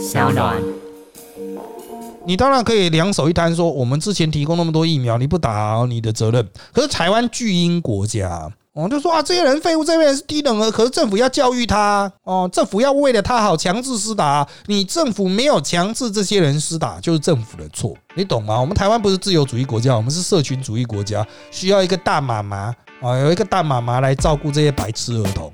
小暖。你当然可以两手一摊，说我们之前提供那么多疫苗，你不打你的责任。可是台湾巨婴国家，我就说啊，这些人废物，这些人是低等儿，可是政府要教育他哦，政府要为了他好强制施打。你政府没有强制这些人施打，就是政府的错，你懂吗？我们台湾不是自由主义国家，我们是社群主义国家，需要一个大妈妈啊，有一个大妈妈来照顾这些白痴儿童。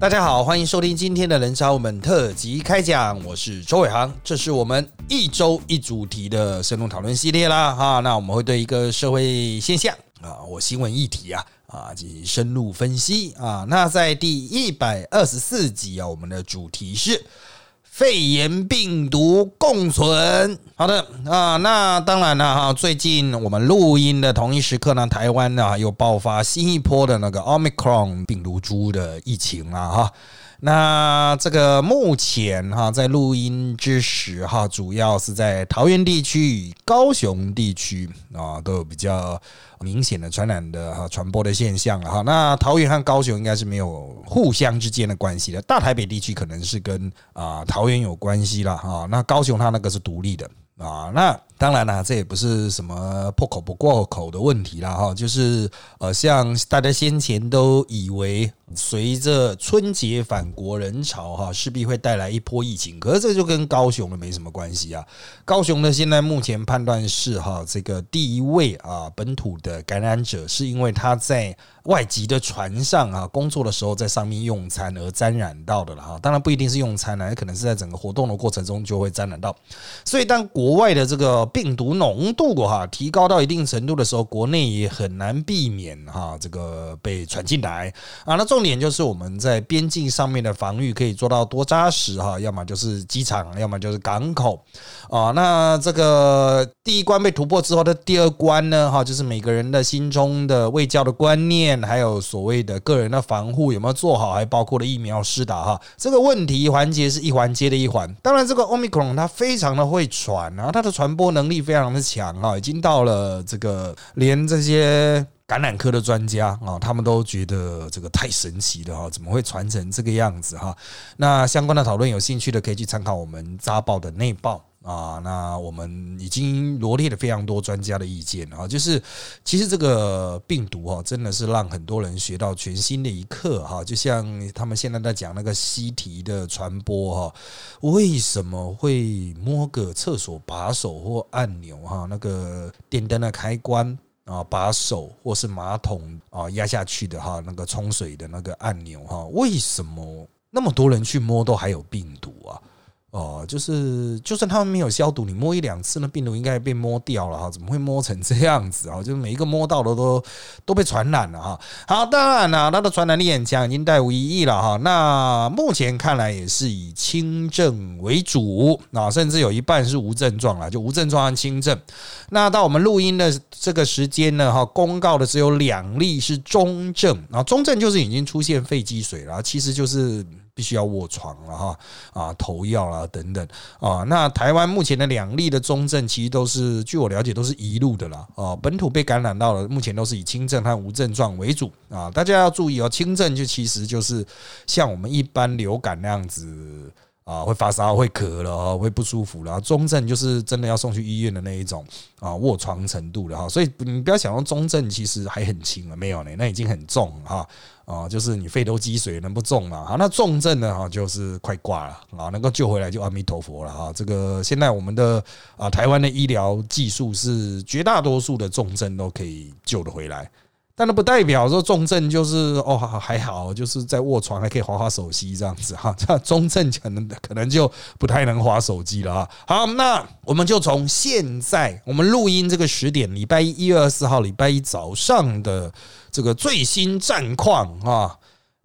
大家好，欢迎收听今天的人潮我们特辑开讲，我是周伟航，这是我们一周一主题的深入讨论系列啦哈。那我们会对一个社会现象啊，或新闻议题啊啊进行深入分析啊。那在第一百二十四集啊，我们的主题是。肺炎病毒共存，好的啊，那当然了哈。最近我们录音的同一时刻呢，台湾呢又爆发新一波的那个奥密克戎病毒株的疫情了哈。那这个目前哈，在录音之时哈，主要是在桃园地区、高雄地区啊，都有比较明显的传染的哈传播的现象了哈。那桃园和高雄应该是没有互相之间的关系的，大台北地区可能是跟啊桃园有关系了哈。那高雄它那个是独立的。啊，那当然啦，这也不是什么破口不过口的问题啦哈，就是呃，像大家先前都以为，随着春节返国人潮哈，势必会带来一波疫情，可是这就跟高雄的没什么关系啊。高雄的现在目前判断是哈，这个第一位啊本土的感染者是因为他在。外籍的船上啊，工作的时候在上面用餐而沾染到的了哈，当然不一定是用餐呢，也可能是在整个活动的过程中就会沾染到。所以当国国外的这个病毒浓度哈提高到一定程度的时候，国内也很难避免哈这个被传进来啊。那重点就是我们在边境上面的防御可以做到多扎实哈，要么就是机场，要么就是港口啊。那这个第一关被突破之后的第二关呢哈，就是每个人的心中的卫教的观念。还有所谓的个人的防护有没有做好，还包括了疫苗施打哈，这个问题环节是一环接的一环。当然，这个 omicron 它非常的会传，然后它的传播能力非常的强啊，已经到了这个连这些感染科的专家啊，他们都觉得这个太神奇了哈，怎么会传成这个样子哈？那相关的讨论有兴趣的可以去参考我们扎报的内报。啊，那我们已经罗列了非常多专家的意见啊，就是其实这个病毒哈，真的是让很多人学到全新的一课哈。就像他们现在在讲那个西提的传播哈，为什么会摸个厕所把手或按钮哈，那个电灯的开关啊把手或是马桶啊压下去的哈，那个冲水的那个按钮哈，为什么那么多人去摸都还有病毒啊？哦，就是就算他们没有消毒，你摸一两次，那病毒应该被摸掉了哈？怎么会摸成这样子啊？就是每一个摸到的都都被传染了哈。好，当然了，它的传染力很强，已经带无异议了哈。那目前看来也是以轻症为主啊，甚至有一半是无症状了，就无症状和轻症。那到我们录音的这个时间呢，哈，公告的只有两例是中症啊，中症就是已经出现肺积水了，其实就是。必须要卧床了哈啊投药啦等等啊那台湾目前的两例的中症其实都是据我了解都是一路的啦啊本土被感染到了目前都是以轻症和无症状为主啊大家要注意哦轻症就其实就是像我们一般流感那样子。啊，会发烧，会咳了，会不舒服了。中症就是真的要送去医院的那一种啊，卧床程度的哈。所以你不要想到中症其实还很轻了，没有呢，那已经很重了哈啊，就是你肺都积水，能不重嘛？好，那重症呢哈，就是快挂了啊，能够救回来就阿弥陀佛了哈。这个现在我们的啊，台湾的医疗技术是绝大多数的重症都可以救得回来。但那不代表说重症就是哦还好，就是在卧床还可以划划手机这样子哈。这中症可能可能就不太能划手机了啊。好，那我们就从现在我们录音这个十点，礼拜一一月二十四号礼拜一早上的这个最新战况啊，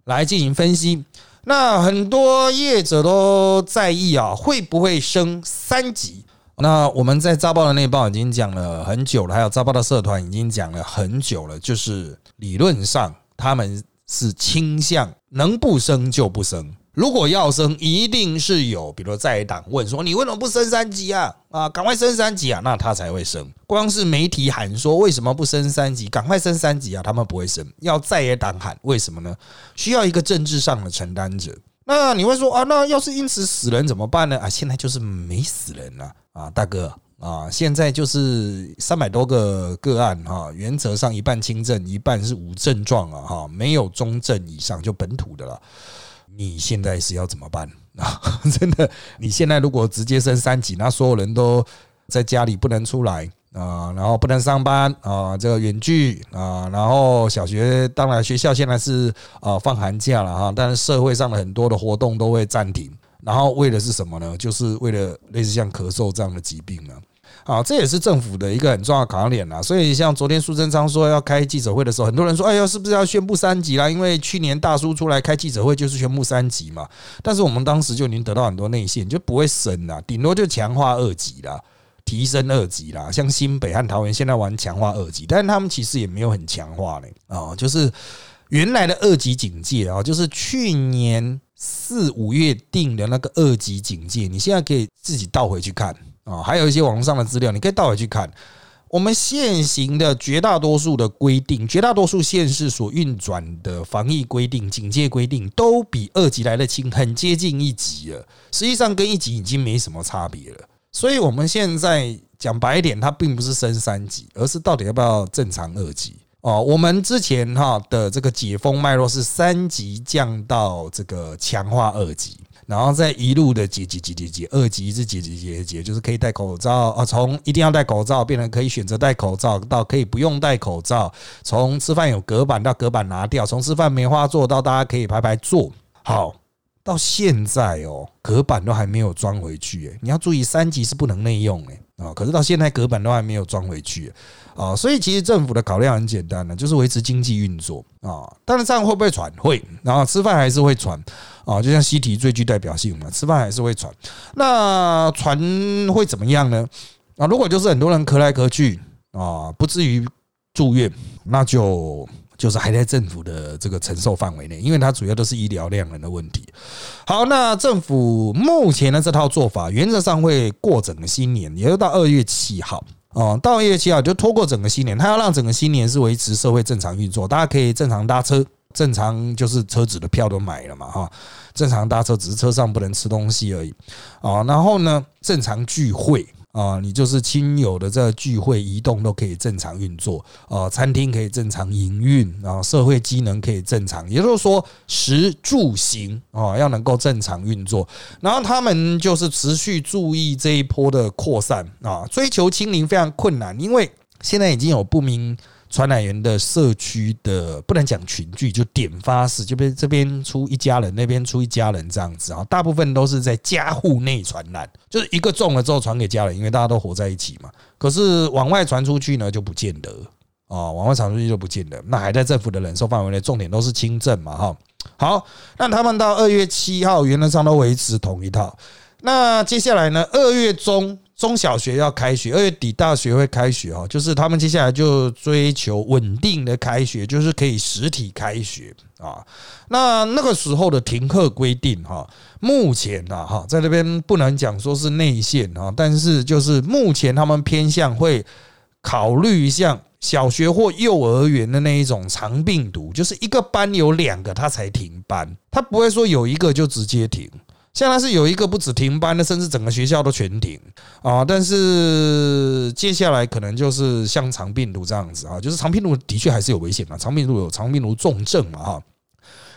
来进行分析。那很多业者都在意啊，会不会升三级？那我们在扎报的那报已经讲了很久了，还有扎报的社团已经讲了很久了，就是理论上他们是倾向能不升就不升，如果要升，一定是有，比如在党问说你为什么不升三级啊？啊，赶快升三级啊，那他才会升。光是媒体喊说为什么不升三级，赶快升三级啊，他们不会升。要在野党喊为什么呢？需要一个政治上的承担者。那你会说啊，那要是因此死人怎么办呢？啊，现在就是没死人了啊，大哥啊，现在就是三百多个个案哈，原则上一半轻症，一半是无症状啊哈，没有中症以上就本土的了。你现在是要怎么办啊？真的，你现在如果直接升三级，那所有人都在家里不能出来。啊，然后不能上班啊，这个远距啊，然后小学当然学校现在是啊放寒假了哈，但是社会上的很多的活动都会暂停，然后为的是什么呢？就是为了类似像咳嗽这样的疾病呢。啊，这也是政府的一个很重要考量点啦。所以像昨天苏贞昌说要开记者会的时候，很多人说，哎呀，是不是要宣布三级啦？因为去年大叔出来开记者会就是宣布三级嘛。但是我们当时就已经得到很多内线，就不会升啦，顶多就强化二级啦。提升二级啦，像新北和桃园现在玩强化二级，但是他们其实也没有很强化嘞啊，就是原来的二级警戒啊，就是去年四五月定的那个二级警戒，你现在可以自己倒回去看啊，还有一些网上的资料，你可以倒回去看。我们现行的绝大多数的规定，绝大多数县市所运转的防疫规定、警戒规定，都比二级来的轻，很接近一级了。实际上跟一级已经没什么差别了。所以，我们现在讲白一点，它并不是升三级，而是到底要不要正常二级哦。我们之前哈的这个解封脉络是三级降到这个强化二级，然后再一路的解解解解解，二级是解解解解，就是可以戴口罩啊，从一定要戴口罩变成可以选择戴口罩，到可以不用戴口罩，从吃饭有隔板到隔板拿掉，从吃饭梅花座到大家可以排排坐，好。到现在哦，隔板都还没有装回去诶，你要注意三级是不能内用诶啊，可是到现在隔板都还没有装回去啊，所以其实政府的考量很简单的，就是维持经济运作啊。但是这样会不会传？会，然后吃饭还是会传啊，就像西提最具代表性嘛，吃饭还是会传。那传会怎么样呢？啊，如果就是很多人咳来咳去啊，不至于住院，那就。就是还在政府的这个承受范围内，因为它主要都是医疗量人的问题。好，那政府目前的这套做法，原则上会过整个新年，也就到二月七号哦，到二月七号就拖过整个新年，他要让整个新年是维持社会正常运作，大家可以正常搭车，正常就是车子的票都买了嘛哈，正常搭车只是车上不能吃东西而已啊，然后呢，正常聚会。啊，你就是亲友的这个聚会移动都可以正常运作啊，餐厅可以正常营运啊，社会机能可以正常，也就是说食住行啊要能够正常运作。然后他们就是持续注意这一波的扩散啊，追求清零非常困难，因为现在已经有不明。传染源的社区的不能讲群聚，就点发式，就边这边出一家人，那边出一家人这样子啊。大部分都是在家户内传染，就是一个中了之后传给家人，因为大家都活在一起嘛。可是往外传出去呢，就不见得啊，往外传出去就不见得。那还在政府的忍受范围内，重点都是轻症嘛，哈。好，那他们到二月七号原则上都维持同一套。那接下来呢，二月中。中小学要开学，二月底大学会开学哈，就是他们接下来就追求稳定的开学，就是可以实体开学啊。那那个时候的停课规定哈，目前啊哈，在那边不能讲说是内线啊，但是就是目前他们偏向会考虑像小学或幼儿园的那一种长病毒，就是一个班有两个他才停班，他不会说有一个就直接停。现在是有一个不止停班的，甚至整个学校都全停啊！但是接下来可能就是像长病毒这样子啊，就是长病毒的确还是有危险嘛，长病毒有长病毒重症嘛哈，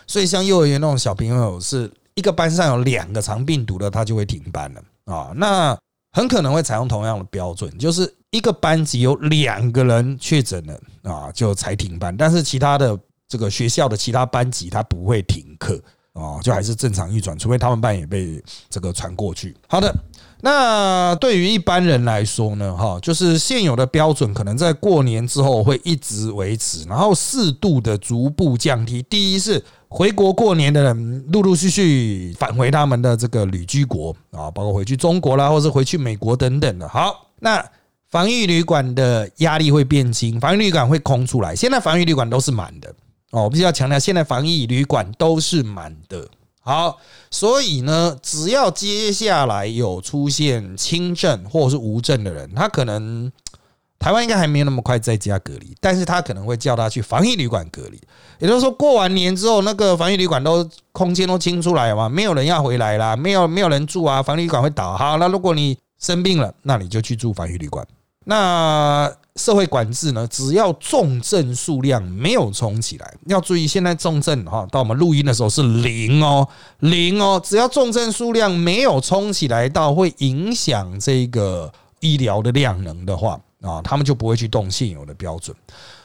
所以像幼儿园那种小朋友是一个班上有两个长病毒的，他就会停班了啊。那很可能会采用同样的标准，就是一个班级有两个人确诊了啊，就才停班，但是其他的这个学校的其他班级他不会停课。哦，就还是正常运转，除非他们班也被这个传过去。好的，那对于一般人来说呢，哈，就是现有的标准可能在过年之后会一直维持，然后适度的逐步降低。第一是回国过年的人陆陆续续返回他们的这个旅居国啊，包括回去中国啦，或者回去美国等等的。好，那防疫旅馆的压力会变轻，防疫旅馆会空出来。现在防疫旅馆都是满的。哦，我必须要强调，现在防疫旅馆都是满的。好，所以呢，只要接下来有出现轻症或者是无症的人，他可能台湾应该还没有那么快在家隔离，但是他可能会叫他去防疫旅馆隔离。也就是说，过完年之后，那个防疫旅馆都空间都清出来嘛，没有人要回来啦，没有没有人住啊，防疫旅馆会倒。好，那如果你生病了，那你就去住防疫旅馆。那社会管制呢？只要重症数量没有冲起来，要注意，现在重症哈，到我们录音的时候是零哦，零哦，只要重症数量没有冲起来到会影响这个医疗的量能的话啊，他们就不会去动现有的标准。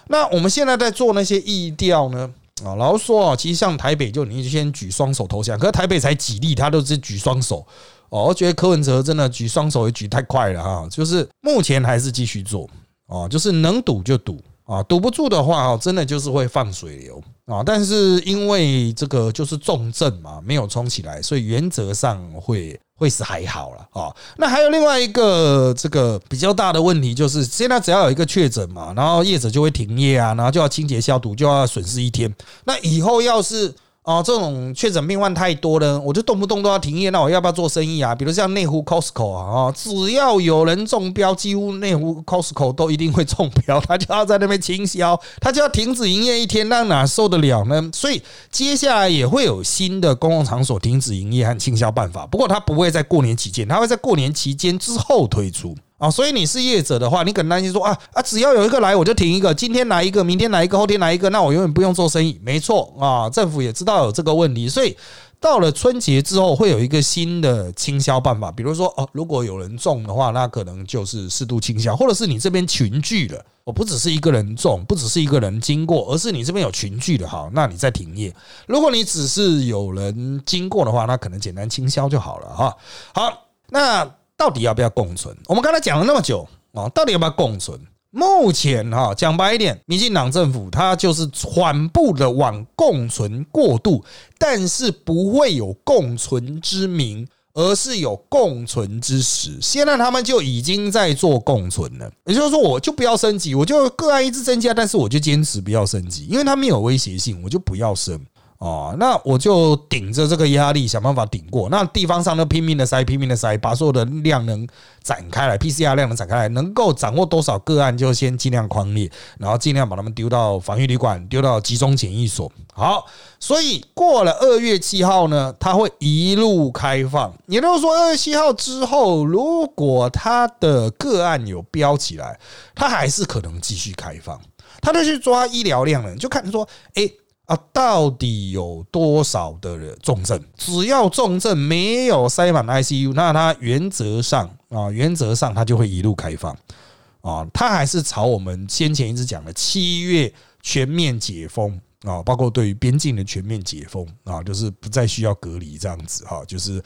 那我们现在在做那些疫调呢？啊，老实说啊，其实像台北就你先举双手投降，可是台北才几例，他都是举双手。哦，我觉得柯文哲真的举双手也举太快了哈，就是目前还是继续做哦，就是能赌就赌啊，赌不住的话哦，真的就是会放水流啊。但是因为这个就是重症嘛，没有冲起来，所以原则上会会是还好了啊。那还有另外一个这个比较大的问题就是，现在只要有一个确诊嘛，然后业者就会停业啊，然后就要清洁消毒，就要损失一天。那以后要是哦，这种确诊病患太多了，我就动不动都要停业。那我要不要做生意啊？比如像内湖 Costco 啊，哦，只要有人中标，几乎内湖 Costco 都一定会中标，他就要在那边清销，他就要停止营业一天，那哪受得了呢？所以接下来也会有新的公共场所停止营业和清销办法，不过他不会在过年期间，他会在过年期间之后推出。啊，所以你是业者的话，你可能担心说啊啊，只要有一个来我就停一个，今天来一个，明天来一个，后天来一个，那我永远不用做生意。没错啊，政府也知道有这个问题，所以到了春节之后会有一个新的清销办法，比如说哦，如果有人中的话，那可能就是适度清销，或者是你这边群聚了，我不只是一个人中，不只是一个人经过，而是你这边有群聚的哈，那你再停业。如果你只是有人经过的话，那可能简单清销就好了哈。好，那。到底要不要共存？我们刚才讲了那么久啊，到底要不要共存？目前哈讲白一点，民进党政府它就是缓步的往共存过渡，但是不会有共存之名，而是有共存之实。现在他们就已经在做共存了，也就是说，我就不要升级，我就个案一直增加，但是我就坚持不要升级，因为它没有威胁性，我就不要升。哦，那我就顶着这个压力想办法顶过。那地方上都拼命的塞，拼命的塞，把所有的量能展开来，PCR 量能展开来，能够掌握多少个案就先尽量框列，然后尽量把他们丢到防疫旅馆，丢到集中检疫所。好，所以过了二月七号呢，它会一路开放。也就是说，二月七号之后，如果它的个案有飙起来，它还是可能继续开放。他就去抓医疗量能，就看说，哎。啊，到底有多少的人重症？只要重症没有塞满 ICU，那它原则上啊，原则上它就会一路开放啊。它还是朝我们先前一直讲的七月全面解封啊，包括对于边境的全面解封啊，就是不再需要隔离这样子哈，就是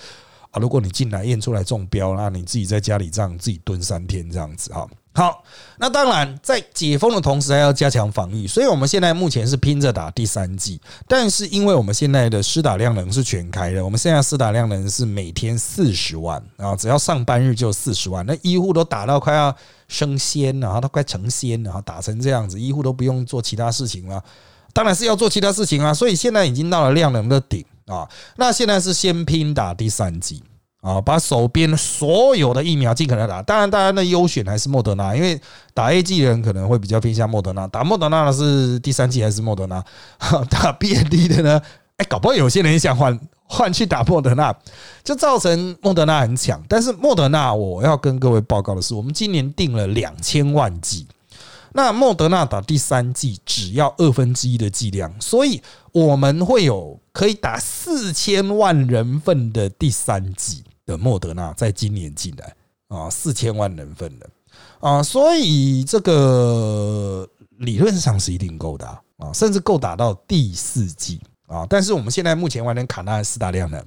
啊，如果你进来验出来中标，那你自己在家里这样自己蹲三天这样子哈。好，那当然，在解封的同时还要加强防御，所以我们现在目前是拼着打第三季。但是，因为我们现在的施打量能是全开的，我们现在施打量能是每天四十万啊，只要上班日就四十万。那医护都打到快要升仙了，然后都快成仙了，打成这样子，医护都不用做其他事情了，当然是要做其他事情啊。所以现在已经到了量能的顶啊。那现在是先拼打第三季。啊，把手边所有的疫苗尽可能打，当然，大家的优选还是莫德纳，因为打 A G 的人可能会比较偏向莫德纳。打莫德纳的是第三季还是莫德纳？打 B N D 的呢？哎，搞不好有些人想换换去打莫德纳，就造成莫德纳很强。但是莫德纳，我要跟各位报告的是，我们今年定了两千万剂，那莫德纳打第三季只要二分之一的剂量，所以我们会有可以打四千万人份的第三季。的莫德纳在今年进来啊，四千万人份的啊，所以这个理论上是一定够打啊，甚至够打到第四季啊。但是我们现在目前完全卡在四大量能，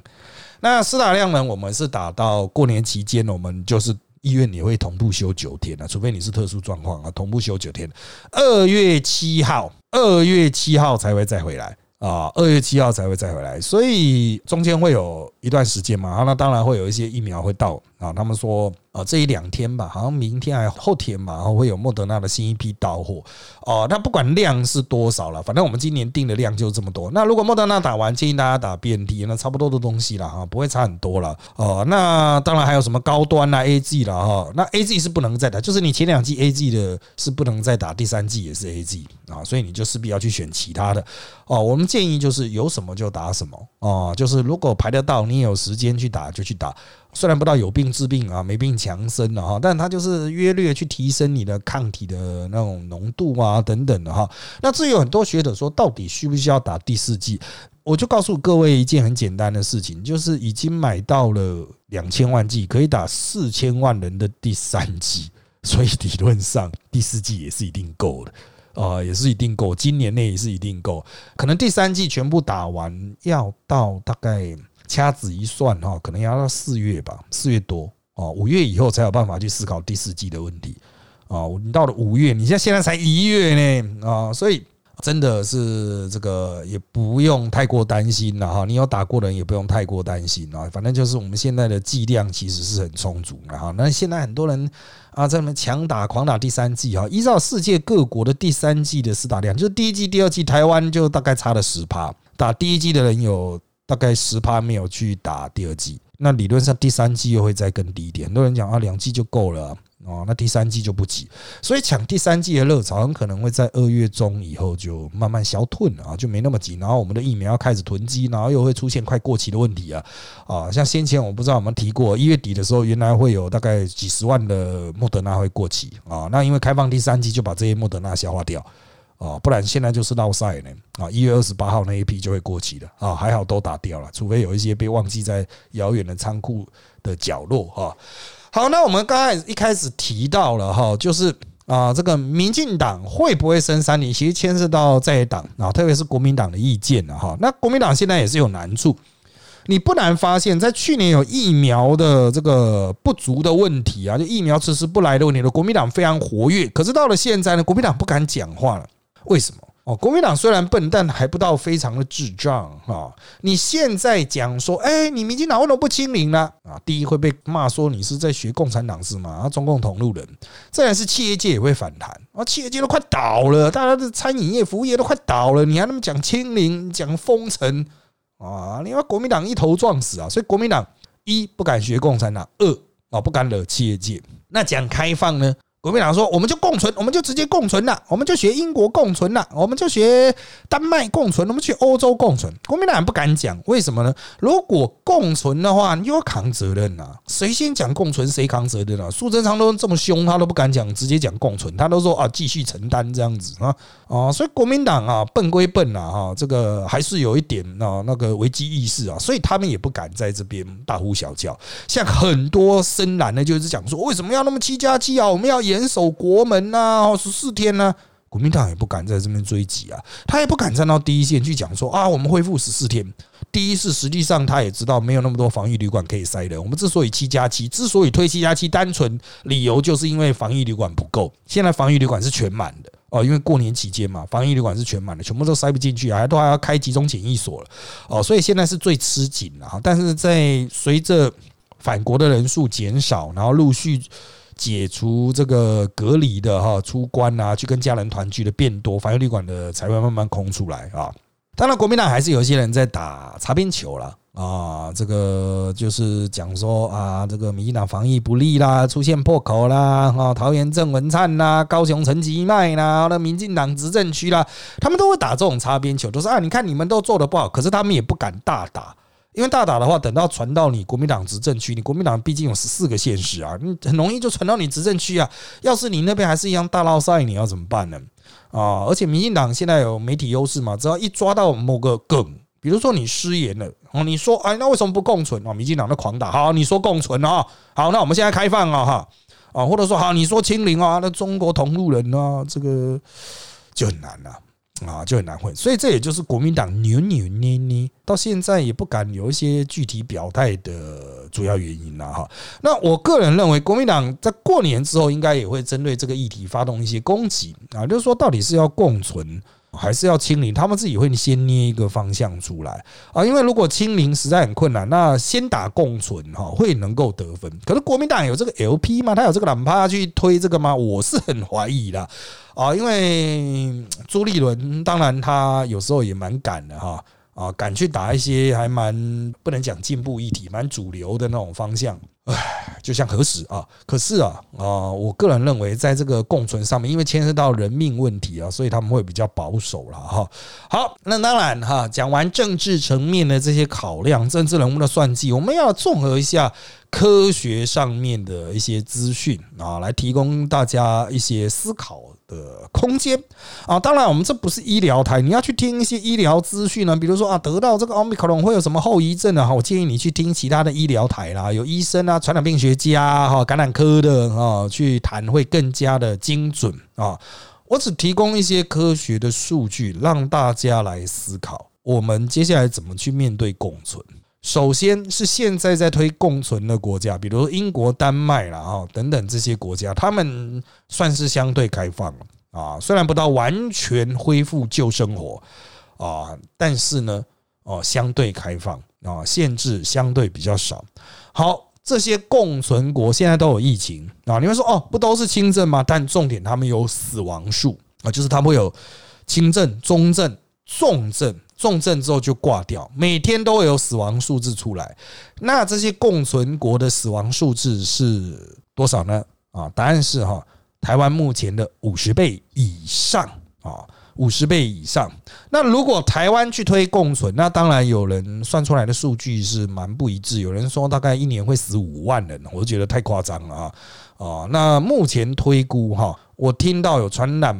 那四大量能我们是打到过年期间，我们就是医院也会同步休九天啊，除非你是特殊状况啊，同步休九天。二月七号，二月七号才会再回来。啊，二月七号才会再回来，所以中间会有一段时间嘛。那当然会有一些疫苗会到啊，他们说啊，这一两天吧，好像明天还后天吧，然后会有莫德纳的新一批到货哦。那不管量是多少了，反正我们今年定的量就这么多。那如果莫德纳打完，建议大家打 BNT，那差不多的东西了哈，不会差很多了哦。那当然还有什么高端啊 AG 了哈，那 AG 是不能再打，就是你前两季 AG 的是不能再打，第三季也是 AG 啊，所以你就势必要去选其他的哦。我们建议就是有什么就打什么哦，就是如果排得到，你有时间去打就去打。虽然不到有病治病啊，没病强身了哈，但它就是约略去提升你的抗体的那种浓度啊等等的哈。那至于有很多学者说，到底需不需要打第四剂？我就告诉各位一件很简单的事情，就是已经买到了两千万剂，可以打四千万人的第三剂，所以理论上第四剂也是一定够的啊，也是一定够，今年内也是一定够。可能第三剂全部打完要到大概。掐指一算哈，可能要到四月吧，四月多哦，五月以后才有办法去思考第四季的问题啊。你到了五月，你现在现在才一月呢啊，所以真的是这个也不用太过担心了哈。你有打过的人也不用太过担心啊。反正就是我们现在的剂量其实是很充足的哈。那现在很多人啊在那强打狂打第三季哈，依照世界各国的第三季的施打量，就是第一季、第二季，台湾就大概差了十趴，打第一季的人有。大概十趴没有去打第二季，那理论上第三季又会再更低一点。很多人讲啊，两季就够了哦，那第三季就不急。所以抢第三季的热潮很可能会在二月中以后就慢慢消退了啊，就没那么急。然后我们的疫苗要开始囤积，然后又会出现快过期的问题啊啊！像先前我不知道我们提过，一月底的时候原来会有大概几十万的莫德纳会过期啊，那因为开放第三季就把这些莫德纳消化掉。啊，不然现在就是闹赛呢啊！一月二十八号那一批就会过期了啊，还好都打掉了，除非有一些被忘记在遥远的仓库的角落哈。好，那我们刚才一开始提到了哈，就是啊，这个民进党会不会升三年，其实牵涉到在党啊，特别是国民党的意见了哈。那国民党现在也是有难处。你不难发现，在去年有疫苗的这个不足的问题啊，就疫苗迟迟不来的问题，国民党非常活跃。可是到了现在呢，国民党不敢讲话了。为什么？哦，国民党虽然笨，但还不到非常的智障啊！你现在讲说，哎，你民进党为什么不清零呢？啊，第一会被骂说你是在学共产党是吗？啊，中共同路人。再来是企业界也会反弹啊，企业界都快倒了，大家的餐饮业、服务业都快倒了，你还那么讲清零、讲封城啊？你把国民党一头撞死啊！所以国民党一不敢学共产党，二啊不敢惹企业界。那讲开放呢？国民党说：“我们就共存，我们就直接共存了，我们就学英国共存了，我们就学丹麦共存，我们去欧洲共存。”国民党不敢讲，为什么呢？如果共存的话，你又要扛责任呐。谁先讲共存，谁扛责任啊？苏贞昌都这么凶，他都不敢讲，直接讲共存，他都说啊，继续承担这样子啊啊！所以国民党啊，笨归笨啊，哈，这个还是有一点啊那个危机意识啊，所以他们也不敢在这边大呼小叫。像很多深蓝呢，就是讲说，为什么要那么七加七啊？我们要严守国门呐，十四天呢，国民党也不敢在这边追击啊，他也不敢站到第一线去讲说啊，我们恢复十四天。第一是实际上他也知道没有那么多防疫旅馆可以塞人。我们之所以七加七，之所以推七加七，单纯理由就是因为防疫旅馆不够。现在防疫旅馆是全满的哦，因为过年期间嘛，防疫旅馆是全满的，全部都塞不进去，还都还要开集中检疫所了哦，所以现在是最吃紧了。但是在随着返国的人数减少，然后陆续。解除这个隔离的哈出关啊，去跟家人团聚的变多，防疫旅馆的才会慢慢空出来啊。当然，国民党还是有一些人在打擦边球了啊。这个就是讲说啊，这个民进党防疫不力啦，出现破口啦，啊，桃园郑文灿啦，高雄陈其迈啦，那民进党执政区啦，他们都会打这种擦边球，都是啊，你看你们都做的不好，可是他们也不敢大打。因为大打的话，等到传到你国民党执政区，你国民党毕竟有十四个县市啊，你很容易就传到你执政区啊。要是你那边还是一样大闹赛，你要怎么办呢？啊，而且民进党现在有媒体优势嘛，只要一抓到某个梗，比如说你失言了，哦，你说哎，那为什么不共存啊？民进党的狂打，好，你说共存啊，好，那我们现在开放啊，哈，啊，或者说好，你说清零啊，那中国同路人啊，这个就很难了。啊就很难混，所以这也就是国民党扭扭捏捏到现在也不敢有一些具体表态的主要原因了哈。那我个人认为，国民党在过年之后应该也会针对这个议题发动一些攻击啊，就是说到底是要共存还是要清零，他们自己会先捏一个方向出来啊。因为如果清零实在很困难，那先打共存哈，会能够得分。可是国民党有这个 LP 吗？他有这个懒趴去推这个吗？我是很怀疑的啊。因为朱立伦当然他有时候也蛮敢的哈啊，敢去打一些还蛮不能讲进步议题，蛮主流的那种方向。唉，就像核实啊，可是啊啊，我个人认为，在这个共存上面，因为牵涉到人命问题啊，所以他们会比较保守了哈。好，那当然哈，讲完政治层面的这些考量，政治人物的算计，我们要综合一下。科学上面的一些资讯啊，来提供大家一些思考呃空间啊。当然，我们这不是医疗台，你要去听一些医疗资讯呢。比如说啊，得到这个奥密克戎会有什么后遗症啊？哈，我建议你去听其他的医疗台啦，有医生啊、传染病学家哈、感染科的啊去谈，会更加的精准啊。我只提供一些科学的数据，让大家来思考，我们接下来怎么去面对共存。首先是现在在推共存的国家，比如说英国、丹麦啦，哈等等这些国家，他们算是相对开放啊，虽然不到完全恢复旧生活啊，但是呢，哦，相对开放啊，限制相对比较少。好，这些共存国现在都有疫情啊，你们说哦，不都是轻症吗？但重点他们有死亡数啊，就是他们会有轻症、中症、重症。重症之后就挂掉，每天都有死亡数字出来。那这些共存国的死亡数字是多少呢？啊，答案是哈，台湾目前的五十倍以上啊，五十倍以上。那如果台湾去推共存，那当然有人算出来的数据是蛮不一致。有人说大概一年会死五万人，我就觉得太夸张了啊啊！那目前推估哈，我听到有传染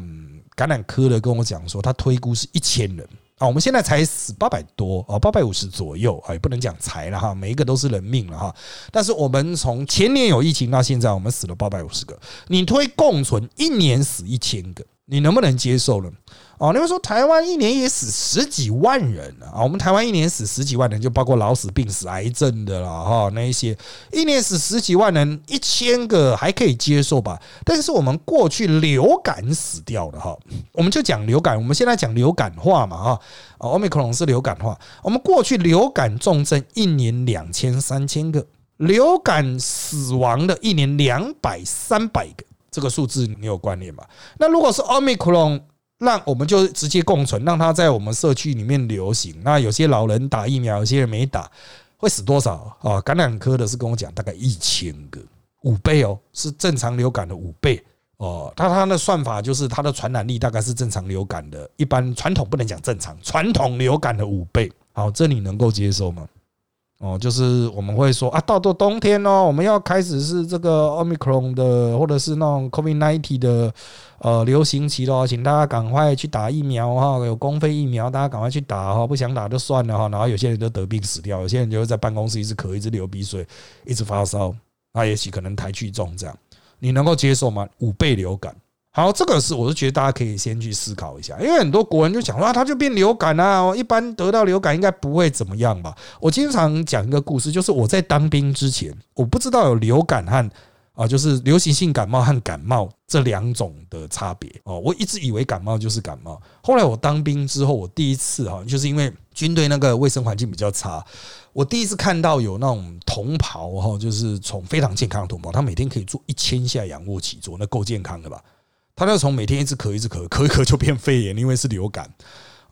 感染科的跟我讲说，他推估是一千人。啊，我们现在才死八百多啊，八百五十左右，啊，也，不能讲才了哈，每一个都是人命了哈。但是我们从前年有疫情到现在，我们死了八百五十个，你推共存，一年死一千个，你能不能接受呢？哦，你们说台湾一年也死十几万人啊？我们台湾一年死十几万人，就包括老死、病死、癌症的了哈。那一些一年死十几万人，一千个还可以接受吧？但是我们过去流感死掉的哈，我们就讲流感，我们现在讲流感化嘛哈。奥密克戎是流感化，我们过去流感重症一年两千三千个，流感死亡的一年两百三百个，这个数字你有关联吧？那如果是奥密克戎？那我们就直接共存，让它在我们社区里面流行。那有些老人打疫苗，有些人没打，会死多少啊？感染科的是跟我讲，大概一千个，五倍哦，是正常流感的五倍哦。他他的算法就是它的传染力大概是正常流感的，一般传统不能讲正常，传统流感的五倍。好，这你能够接受吗？哦，就是我们会说啊，到到冬天哦，我们要开始是这个 omicron 的，或者是那种 covid nineteen 的呃流行期咯，请大家赶快去打疫苗哈，有公费疫苗，大家赶快去打哈，不想打就算了哈。然后有些人就得病死掉，有些人就会在办公室一直咳，一直流鼻水，一直发烧，那也许可能台去重这样，你能够接受吗？五倍流感。好，这个是我是觉得大家可以先去思考一下，因为很多国人就讲说啊，他就变流感啊，一般得到流感应该不会怎么样吧？我经常讲一个故事，就是我在当兵之前，我不知道有流感和啊，就是流行性感冒和感冒这两种的差别哦，我一直以为感冒就是感冒。后来我当兵之后，我第一次哈，就是因为军队那个卫生环境比较差，我第一次看到有那种同袍哈，就是从非常健康的同袍，他每天可以做一千下仰卧起坐，那够健康的吧？他那从每天一直咳一直咳，咳一咳就变肺炎，因为是流感，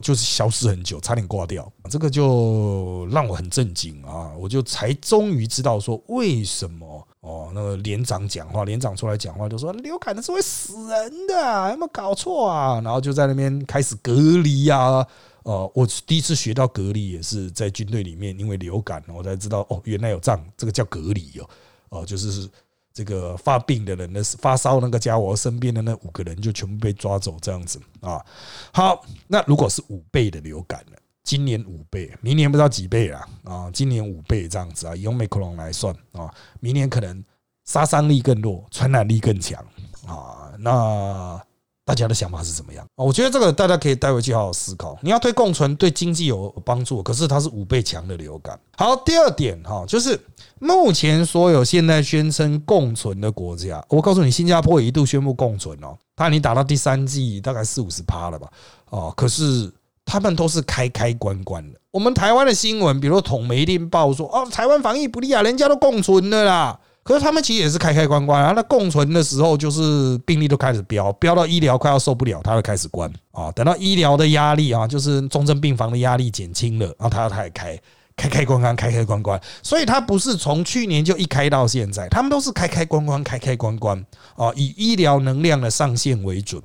就是消失很久，差点挂掉。这个就让我很震惊啊！我就才终于知道说为什么哦，那个连长讲话，连长出来讲话就说流感的是会死人的，有没有搞错啊？然后就在那边开始隔离呀。哦，我第一次学到隔离也是在军队里面，因为流感，我才知道哦，原来有这样，这个叫隔离哦，哦，就是。这个发病的人，那是发烧那个家伙身边的那五个人就全部被抓走，这样子啊。好，那如果是五倍的流感呢？今年五倍，明年不知道几倍啊？啊，今年五倍这样子啊，用美克隆来算啊，明年可能杀伤力更弱，传染力更强啊。那大家的想法是怎么样啊？我觉得这个大家可以带回去好好思考。你要推共存，对经济有帮助，可是它是五倍强的流感。好，第二点哈，就是目前所有现在宣称共存的国家，我告诉你，新加坡也一度宣布共存哦，它已经打到第三季，大概四五十趴了吧？哦，可是他们都是开开关关的。我们台湾的新闻，比如统媒电报说，哦，台湾防疫不利啊，人家都共存的啦。可是他们其实也是开开关关啊，那共存的时候就是病例都开始飙，飙到医疗快要受不了，他会开始关啊。等到医疗的压力啊，就是重症病房的压力减轻了，然后他他也开开开关关，开开关关。所以他不是从去年就一开到现在，他们都是开开关关，开开关关啊，以医疗能量的上限为准。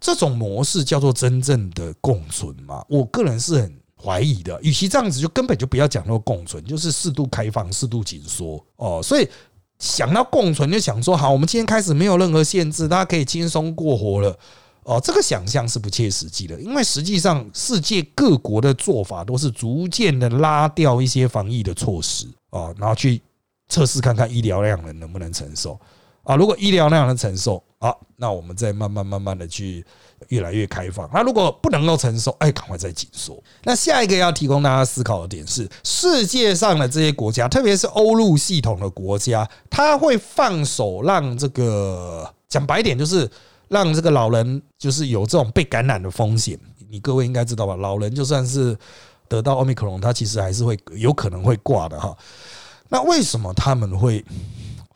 这种模式叫做真正的共存嘛？我个人是很怀疑的。与其这样子，就根本就不要讲那个共存，就是适度开放、适度紧缩哦。所以。想到共存，就想说好，我们今天开始没有任何限制，大家可以轻松过活了。哦，这个想象是不切实际的，因为实际上世界各国的做法都是逐渐的拉掉一些防疫的措施啊，然后去测试看看医疗量能能不能承受啊。如果医疗量能承受，好，那我们再慢慢慢慢的去。越来越开放，那如果不能够承受，哎，赶快再紧缩。那下一个要提供大家思考的点是，世界上的这些国家，特别是欧陆系统的国家，他会放手让这个讲白点，就是让这个老人就是有这种被感染的风险。你各位应该知道吧？老人就算是得到奥密克戎，他其实还是会有可能会挂的哈。那为什么他们会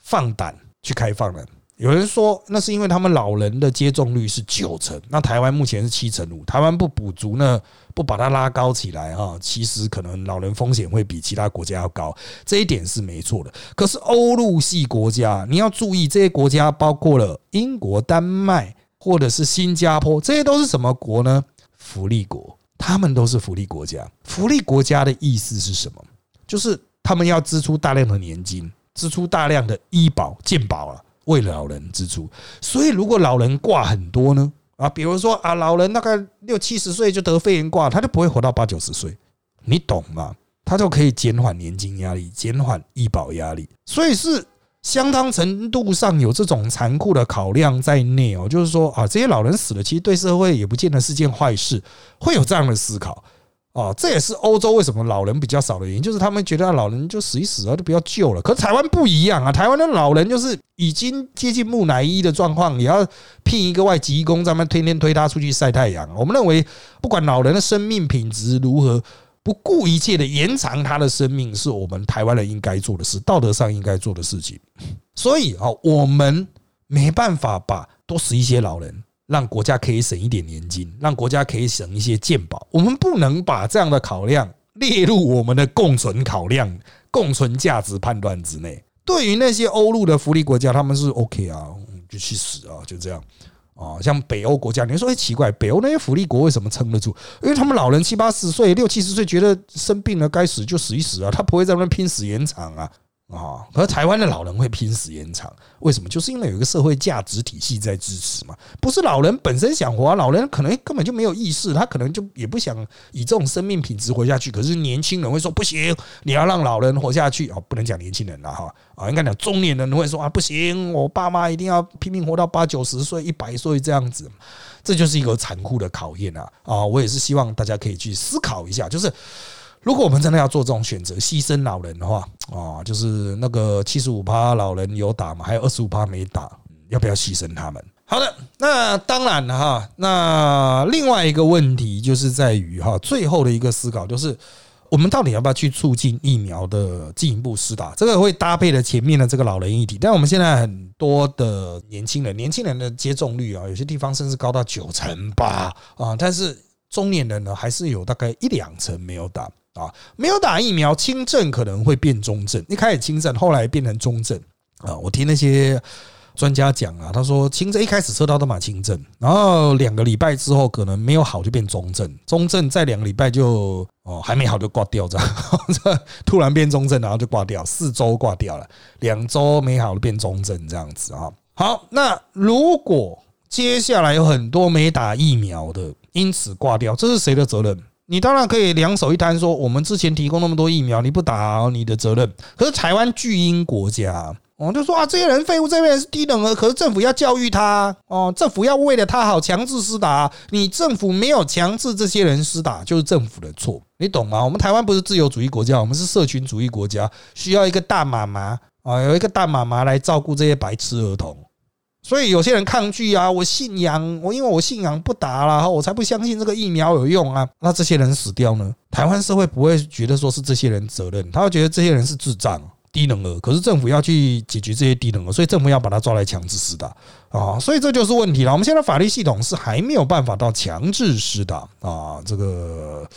放胆去开放呢？有人说，那是因为他们老人的接种率是九成，那台湾目前是七成五，台湾不补足呢，不把它拉高起来哈，其实可能老人风险会比其他国家要高，这一点是没错的。可是欧陆系国家，你要注意，这些国家包括了英国、丹麦或者是新加坡，这些都是什么国呢？福利国，他们都是福利国家。福利国家的意思是什么？就是他们要支出大量的年金，支出大量的医保、健保啊。为老人支出，所以如果老人挂很多呢？啊，比如说啊，老人大概六七十岁就得肺炎挂，他就不会活到八九十岁，你懂吗？他就可以减缓年金压力，减缓医保压力，所以是相当程度上有这种残酷的考量在内哦。就是说啊，这些老人死了，其实对社会也不见得是件坏事，会有这样的思考。哦，这也是欧洲为什么老人比较少的原因，就是他们觉得老人就死一死啊，就不要救了。可台湾不一样啊，台湾的老人就是已经接近木乃伊的状况，也要聘一个外籍工，咱们天天推他出去晒太阳。我们认为，不管老人的生命品质如何，不顾一切的延长他的生命，是我们台湾人应该做的事，道德上应该做的事情。所以啊，我们没办法把多死一些老人。让国家可以省一点年金，让国家可以省一些健保。我们不能把这样的考量列入我们的共存考量、共存价值判断之内。对于那些欧陆的福利国家，他们是 OK 啊，就去死啊，就这样啊。像北欧国家，你说哎奇怪，北欧那些福利国为什么撑得住？因为他们老人七八十岁、六七十岁，觉得生病了该死就死一死啊，他不会在那拼死延长啊。啊，和台湾的老人会拼死延长，为什么？就是因为有一个社会价值体系在支持嘛。不是老人本身想活，老人可能根本就没有意识，他可能就也不想以这种生命品质活下去。可是年轻人会说不行，你要让老人活下去哦，不能讲年轻人了哈啊，应该讲中年人会说啊，不行，我爸妈一定要拼命活到八九十岁、一百岁这样子，这就是一个残酷的考验啊啊！我也是希望大家可以去思考一下，就是。如果我们真的要做这种选择，牺牲老人的话，啊，就是那个七十五趴老人有打嘛，还有二十五趴没打，要不要牺牲他们？好的，那当然了哈。那另外一个问题就是在于哈，最后的一个思考就是，我们到底要不要去促进疫苗的进一步施打？这个会搭配了前面的这个老人议题。但我们现在很多的年轻人，年轻人的接种率啊，有些地方甚至高到九成八啊，但是中年人呢，还是有大概一两成没有打。啊，没有打疫苗，轻症可能会变中症。一开始轻症，后来变成中症。啊，我听那些专家讲啊，他说轻症一开始测到都蛮轻症，然后两个礼拜之后可能没有好就变中症，中症再两个礼拜就哦还没好就挂掉这样，突然变中症然后就挂掉，四周挂掉了，两周没好就变中症这样子啊。好，那如果接下来有很多没打疫苗的因此挂掉，这是谁的责任？你当然可以两手一摊说，我们之前提供那么多疫苗，你不打你的责任。可是台湾巨婴国家，我就说啊，这些人废物，这边人是低等儿，可是政府要教育他哦，政府要为了他好强制施打，你政府没有强制这些人施打，就是政府的错，你懂吗？我们台湾不是自由主义国家，我们是社群主义国家，需要一个大妈妈啊，有一个大妈妈来照顾这些白痴儿童。所以有些人抗拒啊，我信仰我，因为我信仰不打了，我才不相信这个疫苗有用啊。那这些人死掉呢？台湾社会不会觉得说是这些人责任，他会觉得这些人是智障。低能儿，可是政府要去解决这些低能儿，所以政府要把他抓来强制施打啊，所以这就是问题了。我们现在法律系统是还没有办法到强制施打啊。这个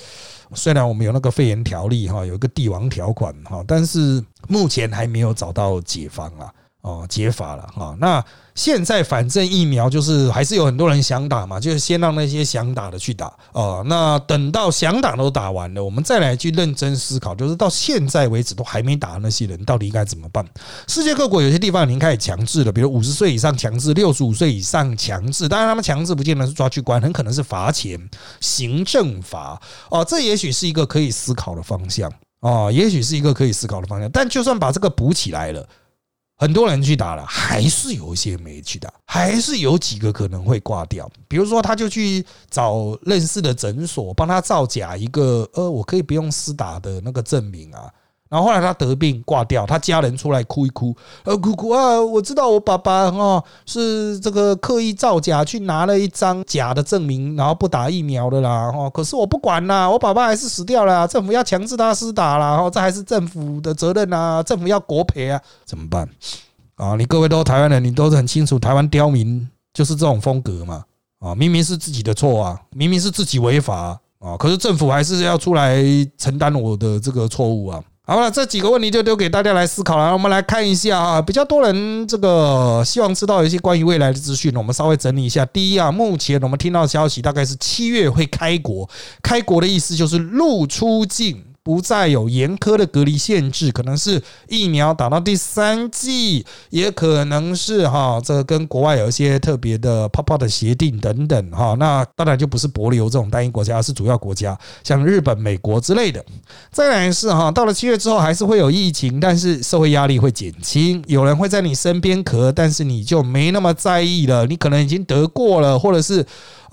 虽然我们有那个肺炎条例哈，有一个帝王条款哈，但是目前还没有找到解方啊。哦，解法了哈。那现在反正疫苗就是还是有很多人想打嘛，就是先让那些想打的去打哦。那等到想打都打完了，我们再来去认真思考，就是到现在为止都还没打的那些人到底应该怎么办？世界各国有些地方已经开始强制了，比如五十岁以上强制，六十五岁以上强制。当然，他们强制不见得是抓去关，很可能是罚钱、行政罚哦。这也许是一个可以思考的方向哦，也许是一个可以思考的方向。但就算把这个补起来了。很多人去打了，还是有一些没去打，还是有几个可能会挂掉。比如说，他就去找认识的诊所，帮他造假一个，呃，我可以不用私打的那个证明啊。然后后来他得病挂掉，他家人出来哭一哭，呃，哭哭啊！我知道我爸爸哦是这个刻意造假去拿了一张假的证明，然后不打疫苗的啦，哦，可是我不管啦，我爸爸还是死掉了，政府要强制他施打啦，哦，这还是政府的责任啊，政府要国赔啊，怎么办？啊，你各位都台湾人，你都是很清楚，台湾刁民就是这种风格嘛，啊，明明是自己的错啊，明明是自己违法啊，可是政府还是要出来承担我的这个错误啊。好了，这几个问题就丢给大家来思考了。我们来看一下啊，比较多人这个希望知道一些关于未来的资讯，我们稍微整理一下。第一啊，目前我们听到的消息大概是七月会开国，开国的意思就是入出境。不再有严苛的隔离限制，可能是疫苗打到第三季，也可能是哈，这个跟国外有一些特别的泡泡的协定等等哈。那当然就不是博流这种单一国家，而是主要国家，像日本、美国之类的。再来是哈，到了七月之后还是会有疫情，但是社会压力会减轻，有人会在你身边咳，但是你就没那么在意了，你可能已经得过了，或者是。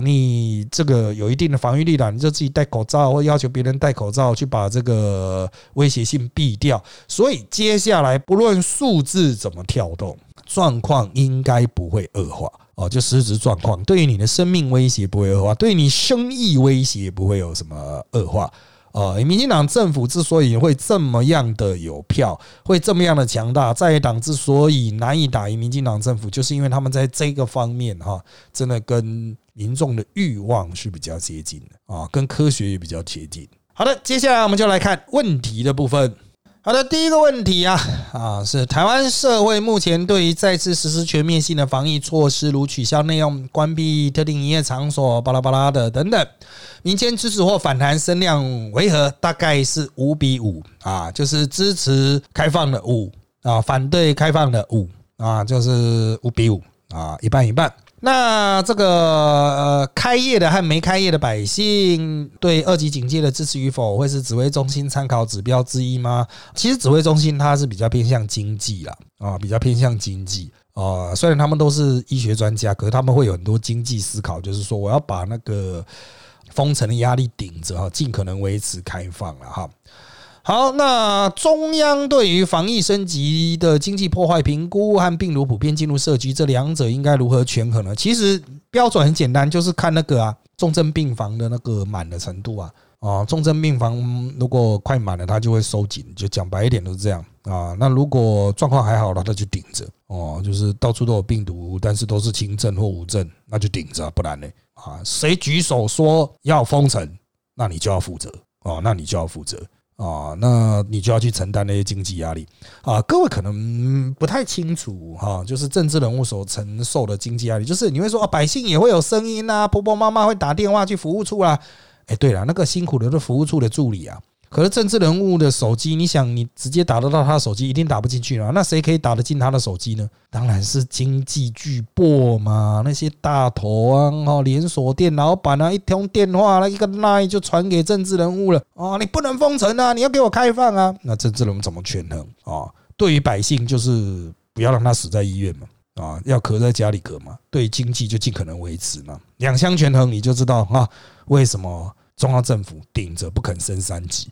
你这个有一定的防御力了，你就自己戴口罩，或要求别人戴口罩，去把这这个威胁性避掉。所以接下来不论数字怎么跳动，状况应该不会恶化哦。就实质状况，对于你的生命威胁不会恶化，对你生意威胁不会有什么恶化。呃，民进党政府之所以会这么样的有票，会这么样的强大，在党之所以难以打赢民进党政府，就是因为他们在这个方面哈，真的跟民众的欲望是比较接近的啊，跟科学也比较接近。好的，接下来我们就来看问题的部分。好的，第一个问题啊啊，是台湾社会目前对于再次实施全面性的防疫措施，如取消内容、关闭特定营业场所、巴拉巴拉的等等，民间支持或反弹声量为何？大概是五比五啊，就是支持开放的五啊，反对开放的五啊，就是五比五啊，一半一半。那这个呃，开业的和没开业的百姓对二级警戒的支持与否，会是指挥中心参考指标之一吗？其实指挥中心它是比较偏向经济啦，啊，比较偏向经济啊。虽然他们都是医学专家，可是他们会有很多经济思考，就是说我要把那个封城的压力顶着哈，尽可能维持开放了哈。好，那中央对于防疫升级的经济破坏评估和病毒普遍进入社区，这两者应该如何权衡呢？其实标准很简单，就是看那个啊，重症病房的那个满的程度啊，啊，重症病房如果快满了，它就会收紧，就讲白一点都是这样啊。那如果状况还好了，那就顶着哦，就是到处都有病毒，但是都是轻症或无症，那就顶着，不然呢啊，谁举手说要封城，那你就要负责哦，那你就要负责。啊，那你就要去承担那些经济压力啊！各位可能不太清楚哈，就是政治人物所承受的经济压力，就是你会说啊，百姓也会有声音啊，婆婆妈妈会打电话去服务处啊。哎，对了，那个辛苦的是服务处的助理啊。可是政治人物的手机，你想你直接打得到他的手机，一定打不进去了。那谁可以打得进他的手机呢？当然是经济巨擘嘛，那些大头啊，连锁店老板啊，一通电话，那一个 line 就传给政治人物了啊！你不能封城啊，你要给我开放啊！那政治人物怎么权衡啊？对于百姓就是不要让他死在医院嘛，啊，要咳在家里咳嘛，对经济就尽可能维持嘛，两相权衡，你就知道啊，为什么中央政府顶着不肯升三级？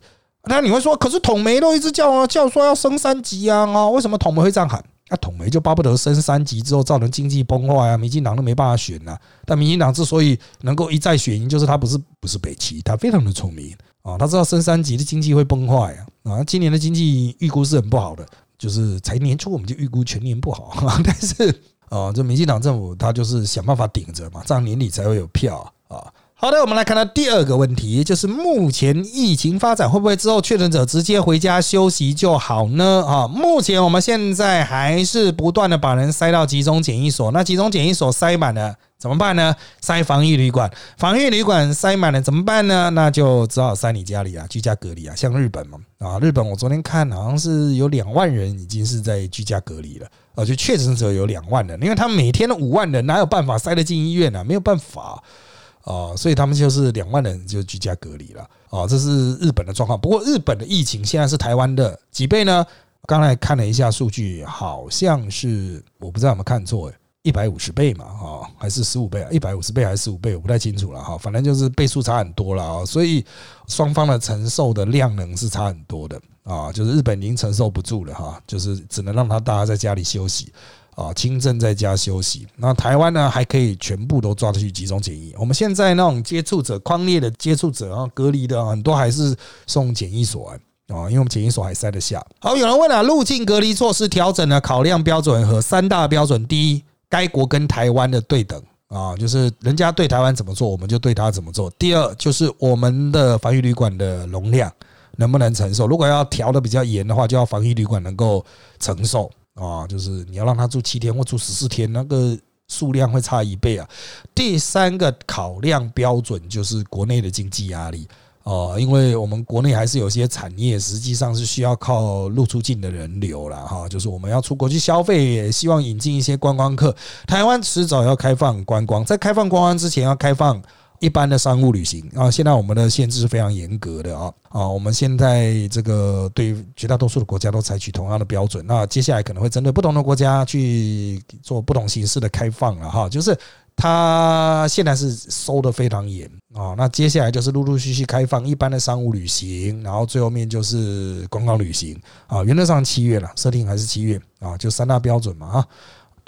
那你会说，可是统媒都一直叫啊，叫说要升三级啊，啊，为什么统媒会这样喊？那统媒就巴不得升三级之后造成经济崩坏啊，民进党都没办法选呐。但民进党之所以能够一再选赢，就是他不是不是北齐，他非常的聪明啊，他知道升三级的经济会崩坏啊啊，今年的经济预估是很不好的，就是才年初我们就预估全年不好，但是啊，这民进党政府他就是想办法顶着嘛，这样年底才会有票啊。好的，我们来看到第二个问题，就是目前疫情发展会不会之后确诊者直接回家休息就好呢？啊，目前我们现在还是不断的把人塞到集中检疫所，那集中检疫所塞满了怎么办呢？塞防疫旅馆，防疫旅馆塞满了怎么办呢？那就只好塞你家里啊，居家隔离啊，像日本嘛，啊，日本我昨天看好像是有两万人已经是在居家隔离了，啊，就确诊者有两万人，因为他每天的五万人，哪有办法塞得进医院呢？没有办法。所以他们就是两万人就居家隔离了啊，这是日本的状况。不过日本的疫情现在是台湾的几倍呢？刚才看了一下数据，好像是我不知道有没有看错，一百五十倍嘛，哈，还是十五倍啊？一百五十倍还是十五倍？我不太清楚了哈，反正就是倍数差很多了啊。所以双方的承受的量能是差很多的啊，就是日本已经承受不住了哈，就是只能让他大家在家里休息。啊，轻症在家休息。那台湾呢，还可以全部都抓出去集中检疫。我们现在那种接触者、框列的接触者啊，隔离的很多还是送检疫所啊，因为我们检疫所还塞得下。好，有人问了，入境隔离措施调整的考量标准和三大标准：第一，该国跟台湾的对等啊，就是人家对台湾怎么做，我们就对他怎么做；第二，就是我们的防疫旅馆的容量能不能承受。如果要调的比较严的话，就要防疫旅馆能够承受。啊，就是你要让他住七天或住十四天，那个数量会差一倍啊。第三个考量标准就是国内的经济压力啊，因为我们国内还是有些产业实际上是需要靠入出境的人流了哈，就是我们要出国去消费，也希望引进一些观光客。台湾迟早要开放观光，在开放观光之前要开放。一般的商务旅行啊，现在我们的限制是非常严格的啊啊，我们现在这个对绝大多数的国家都采取同样的标准，那接下来可能会针对不同的国家去做不同形式的开放了哈，就是它现在是收的非常严啊，那接下来就是陆陆续续开放一般的商务旅行，然后最后面就是观光旅行啊，原则上七月了，设定还是七月啊，就三大标准嘛啊。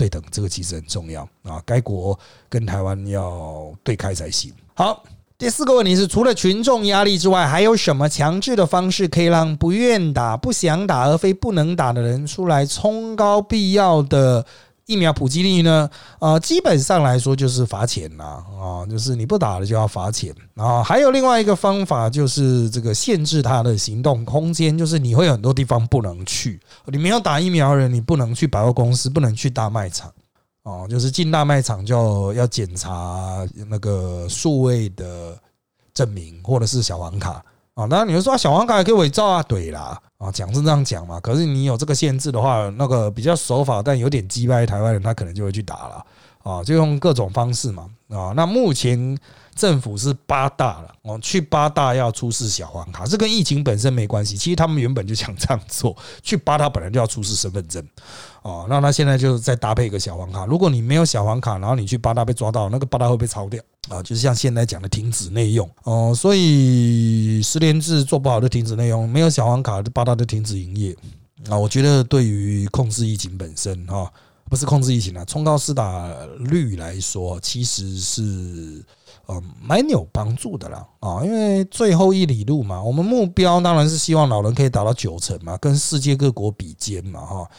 对等，这个其实很重要啊！该国跟台湾要对开才行。好，第四个问题是，除了群众压力之外，还有什么强制的方式可以让不愿打、不想打而非不能打的人出来冲高必要的？疫苗普及率呢？呃，基本上来说就是罚钱啦，啊，就是你不打了就要罚钱啊。还有另外一个方法就是这个限制他的行动空间，就是你会有很多地方不能去，你没有打疫苗的人，你不能去百货公司，不能去大卖场，哦，就是进大卖场就要检查那个数位的证明或者是小黄卡。啊，那你会说小黄卡也可以伪造啊，对啦，啊，讲是这样讲嘛。可是你有这个限制的话，那个比较守法但有点击败台湾人，他可能就会去打了啊，就用各种方式嘛啊。那目前政府是八大了，哦，去八大要出示小黄卡，这跟疫情本身没关系。其实他们原本就想这样做，去八大本来就要出示身份证哦，那他现在就再搭配一个小黄卡。如果你没有小黄卡，然后你去八大被抓到，那个八大会被抄掉。啊，就是像现在讲的停止内用哦，所以十连制做不好就停止内用，没有小黄卡就八大就停止营业啊。我觉得对于控制疫情本身哈，不是控制疫情啊，冲高施打率来说，其实是呃蛮有帮助的啦啊，因为最后一里路嘛，我们目标当然是希望老人可以达到九成嘛，跟世界各国比肩嘛哈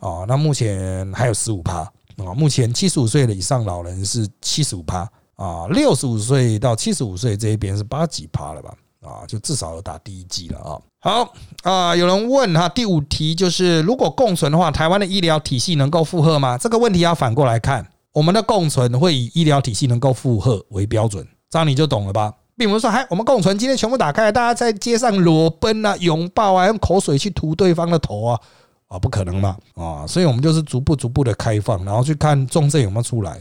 啊，那目前还有十五趴啊，目前七十五岁的以上老人是七十五趴。啊，六十五岁到七十五岁这一边是八几趴了吧？啊，就至少要打第一剂了啊。好啊，有人问哈，第五题就是如果共存的话，台湾的医疗体系能够负荷吗？这个问题要反过来看，我们的共存会以医疗体系能够负荷为标准，这样你就懂了吧？并不是说，嗨，我们共存今天全部打开，大家在街上裸奔啊、拥抱啊、用口水去涂对方的头啊，啊，不可能嘛啊！所以我们就是逐步逐步的开放，然后去看重症有没有出来。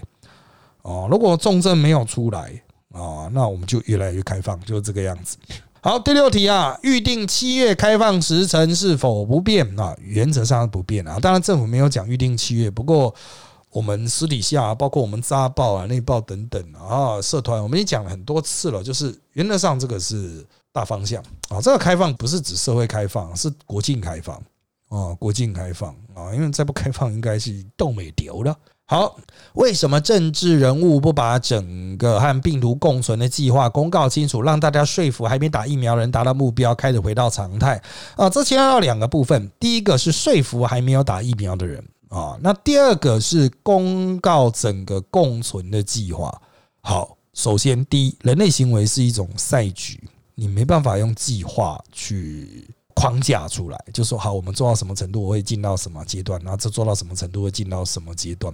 哦，如果重症没有出来啊，那我们就越来越开放，就是这个样子。好，第六题啊，预定七月开放时程是否不变啊？原则上不变啊。当然政府没有讲预定七月，不过我们私底下，包括我们扎报啊、内报等等啊，社团我们也讲了很多次了，就是原则上这个是大方向啊。这个开放不是指社会开放，是国境开放啊，国境开放啊，因为再不开放应该是斗美丢了。好，为什么政治人物不把整个和病毒共存的计划公告清楚，让大家说服还没打疫苗人达到目标，开始回到常态啊？这牵涉到两个部分，第一个是说服还没有打疫苗的人啊，那第二个是公告整个共存的计划。好，首先第一，人类行为是一种赛局，你没办法用计划去。框架出来，就说好，我们做到什么程度，我会进到什么阶段，然后这做到什么程度会进到什么阶段，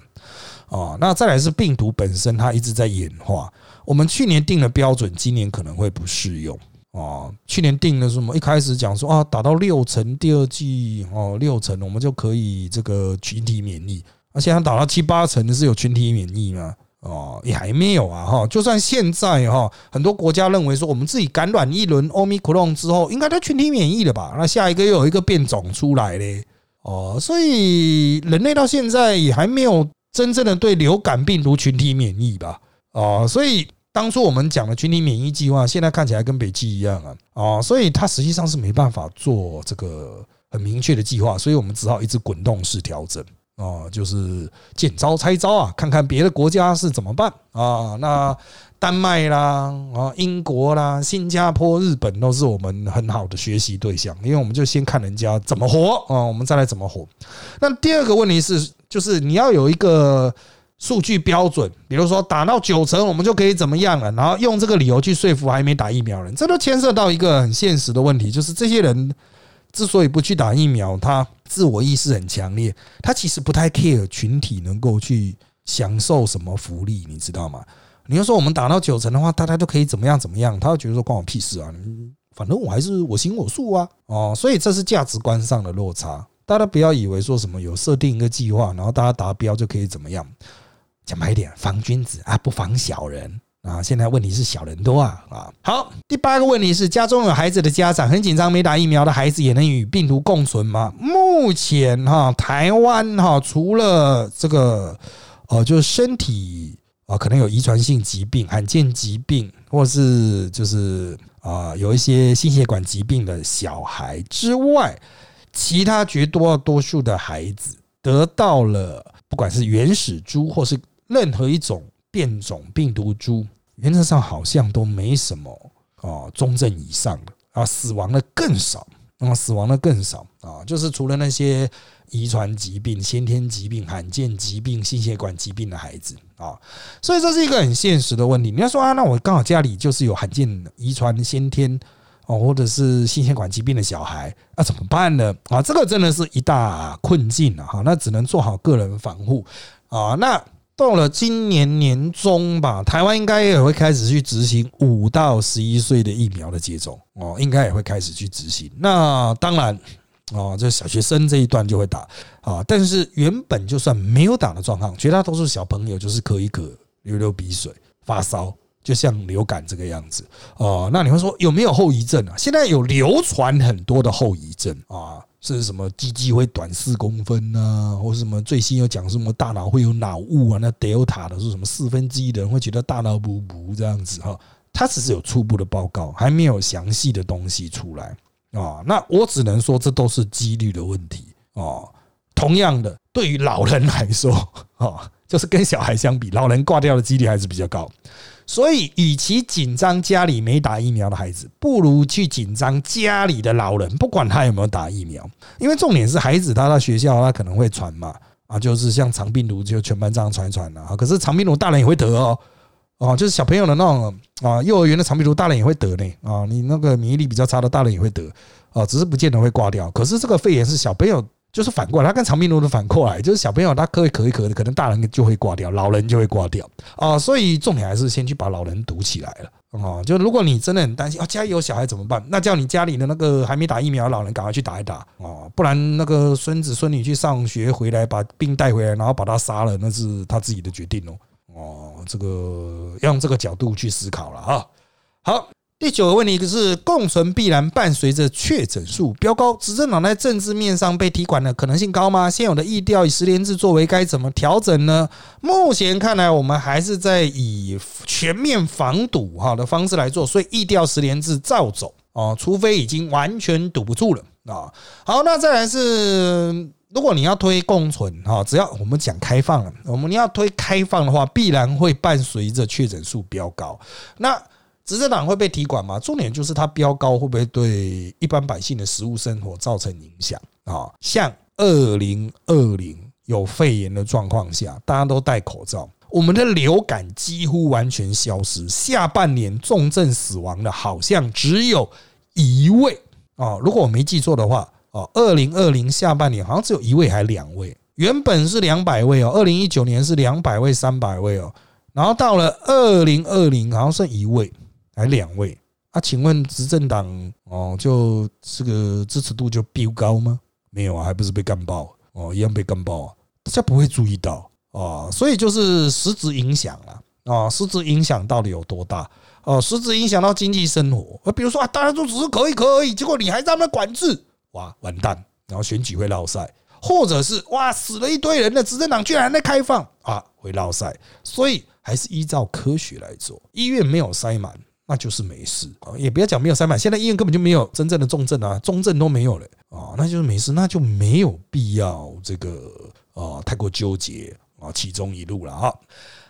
哦，那再来是病毒本身，它一直在演化。我们去年定的标准，今年可能会不适用哦。去年定的什么？一开始讲说啊，打到六成，第二季哦六成，我们就可以这个群体免疫。而现在打到七八成是有群体免疫吗？哦，也还没有啊哈！就算现在哈，很多国家认为说我们自己感染一轮奥密克戎之后，应该都群体免疫了吧？那下一个又有一个变种出来嘞，哦，所以人类到现在也还没有真正的对流感病毒群体免疫吧？哦，所以当初我们讲的群体免疫计划，现在看起来跟北极一样啊！哦，所以它实际上是没办法做这个很明确的计划，所以我们只好一直滚动式调整。哦，就是见招拆招啊，看看别的国家是怎么办啊？那丹麦啦，啊，英国啦，新加坡、日本都是我们很好的学习对象，因为我们就先看人家怎么活啊，我们再来怎么活。那第二个问题是，就是你要有一个数据标准，比如说打到九成，我们就可以怎么样了，然后用这个理由去说服还没打疫苗人，这都牵涉到一个很现实的问题，就是这些人。之所以不去打疫苗，他自我意识很强烈，他其实不太 care 群体能够去享受什么福利，你知道吗？你要说我们打到九成的话，大家都可以怎么样怎么样，他会觉得说关我屁事啊！反正我还是我行我素啊！哦，所以这是价值观上的落差。大家不要以为说什么有设定一个计划，然后大家达标就可以怎么样。讲白一点，防君子啊，不防小人。啊，现在问题是小人多啊啊！好，第八个问题是，家中有孩子的家长很紧张，没打疫苗的孩子也能与病毒共存吗？目前哈，台湾哈，除了这个呃，就是身体啊，可能有遗传性疾病、罕见疾病，或是就是啊，有一些心血管疾病的小孩之外，其他绝多多数的孩子得到了，不管是原始株或是任何一种变种病毒株。原则上好像都没什么啊，中症以上的啊，死亡的更少啊，死亡的更少啊，就是除了那些遗传疾病、先天疾病、罕见疾病、心血管疾病的孩子啊，所以这是一个很现实的问题。你要说啊，那我刚好家里就是有罕见遗传、先天哦，或者是心血管疾病的小孩，那怎么办呢？啊，这个真的是一大困境啊！哈，那只能做好个人防护啊，那。到了今年年中吧，台湾应该也会开始去执行五到十一岁的疫苗的接种哦，应该也会开始去执行。那当然哦，这小学生这一段就会打啊，但是原本就算没有打的状况，绝大多数小朋友就是咳一咳、流流鼻水、发烧，就像流感这个样子哦。那你会说有没有后遗症啊？现在有流传很多的后遗症啊。是什么鸡鸡会短四公分啊，或者什么最新又讲什么大脑会有脑雾啊？那 Delta 的是什么四分之一的人会觉得大脑不不这样子哈？它只是有初步的报告，还没有详细的东西出来啊。那我只能说这都是几率的问题哦。同样的，对于老人来说啊，就是跟小孩相比，老人挂掉的几率还是比较高。所以，与其紧张家里没打疫苗的孩子，不如去紧张家里的老人，不管他有没有打疫苗。因为重点是孩子他到学校他可能会传嘛，啊，就是像肠病毒就全班这样传传的啊。可是肠病毒大人也会得哦，哦，就是小朋友的那种啊，幼儿园的肠病毒大人也会得呢啊。你那个免疫力比较差的大人也会得啊，只是不见得会挂掉。可是这个肺炎是小朋友。就是反过来，他跟长病毒的反过来，就是小朋友他咳一咳一咳的，可能大人就会挂掉，老人就会挂掉啊。所以重点还是先去把老人堵起来了啊。就如果你真的很担心啊，家里有小孩怎么办？那叫你家里的那个还没打疫苗的老人赶快去打一打啊，不然那个孙子孙女去上学回来把病带回来，然后把他杀了，那是他自己的决定哦。哦，这个要用这个角度去思考了啊。好。第九个问题是，共存必然伴随着确诊数飙高，执政党在政治面上被提管的可能性高吗？现有的议调以十连制作为，该怎么调整呢？目前看来，我们还是在以全面防堵哈的方式来做，所以议调十连制照走哦，除非已经完全堵不住了啊。好，那再来是，如果你要推共存哈，只要我们讲开放了，我们要推开放的话，必然会伴随着确诊数飙高。那执政党会被提管吗？重点就是它标高会不会对一般百姓的食物生活造成影响啊？像二零二零有肺炎的状况下，大家都戴口罩，我们的流感几乎完全消失。下半年重症死亡的好像只有一位啊，如果我没记错的话哦，二零二零下半年好像只有一位还两位，原本是两百位哦，二零一九年是两百位、三百位哦，然后到了二零二零好像剩一位。还两位啊？请问执政党哦，就这个支持度就飙高吗？没有啊，还不是被干爆哦，一样被干爆啊！大家不会注意到啊，所以就是实质影响了啊，实质影响到底有多大？哦，实质影响到经济生活。啊，比如说啊，大家都只是可以可以，结果你还在那管制，哇，完蛋！然后选举会落赛，或者是哇，死了一堆人的执政党居然在开放啊，会落赛。所以还是依照科学来做，医院没有塞满。那就是没事啊，也不要讲没有塞满，现在医院根本就没有真正的重症啊，重症都没有了啊，那就是没事，那就没有必要这个啊太过纠结啊，其中一路了哈。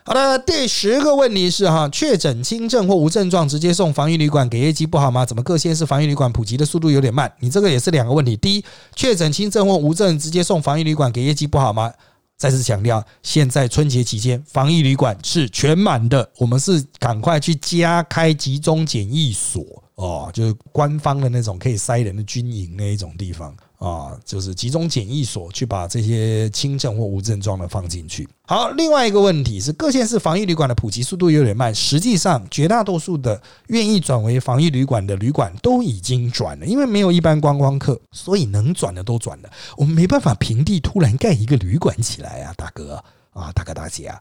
好的，第十个问题是哈，确诊轻症或无症状直接送防疫旅馆给业绩不好吗？怎么各县市防疫旅馆普及的速度有点慢？你这个也是两个问题，第一，确诊轻症或无症直接送防疫旅馆给业绩不好吗？再次强调，现在春节期间防疫旅馆是全满的，我们是赶快去加开集中检疫所哦，就是官方的那种可以塞人的军营那一种地方。啊，就是集中检疫所去把这些轻症或无症状的放进去。好，另外一个问题是，各县市防疫旅馆的普及速度有点慢。实际上，绝大多数的愿意转为防疫旅馆的旅馆都已经转了，因为没有一般观光客，所以能转的都转了。我们没办法平地突然盖一个旅馆起来啊，大哥啊，大哥大姐啊。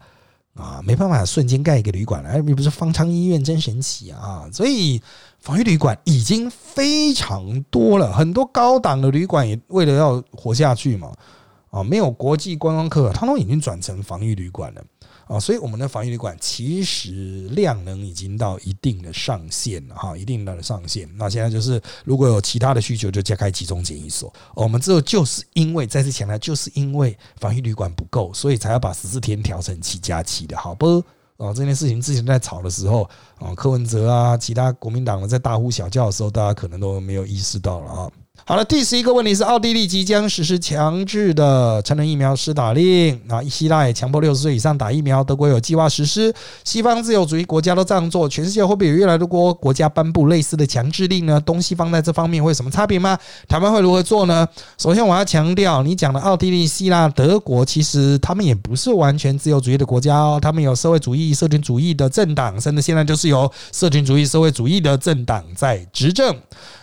啊，没办法，瞬间盖一个旅馆了，又不是方舱医院，真神奇啊！所以防疫旅馆已经非常多了，很多高档的旅馆也为了要活下去嘛，啊，没有国际观光客，他都已经转成防疫旅馆了。啊，所以我们的防疫旅馆其实量能已经到一定的上限了哈，一定的上限。那现在就是如果有其他的需求，就加开集中检疫所。我们之后就是因为再次强调，就是因为防疫旅馆不够，所以才要把十四天调成七加七的，好不？哦，这件事情之前在吵的时候，啊，柯文哲啊，其他国民党的在大呼小叫的时候，大家可能都没有意识到了啊。好了，第十一个问题是，奥地利即将实施强制的成人疫苗施打令啊，希腊也强迫六十岁以上打疫苗，德国有计划实施，西方自由主义国家都这样做，全世界会不会有越来越多国家颁布类似的强制令呢？东西方在这方面会有什么差别吗？台湾会如何做呢？首先，我要强调，你讲的奥地利、希腊、德国，其实他们也不是完全自由主义的国家哦，他们有社会主义、社群主义的政党，甚至现在就是有社群主义、社会主义的政党在执政。